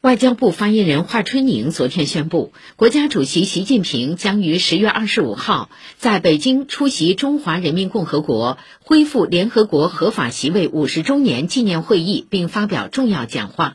外交部发言人华春莹昨天宣布国家主席习近平将于十月二十五号在北京出席中华人民共和国恢复联合国合法席位五十周年纪念会议并发表重要讲话。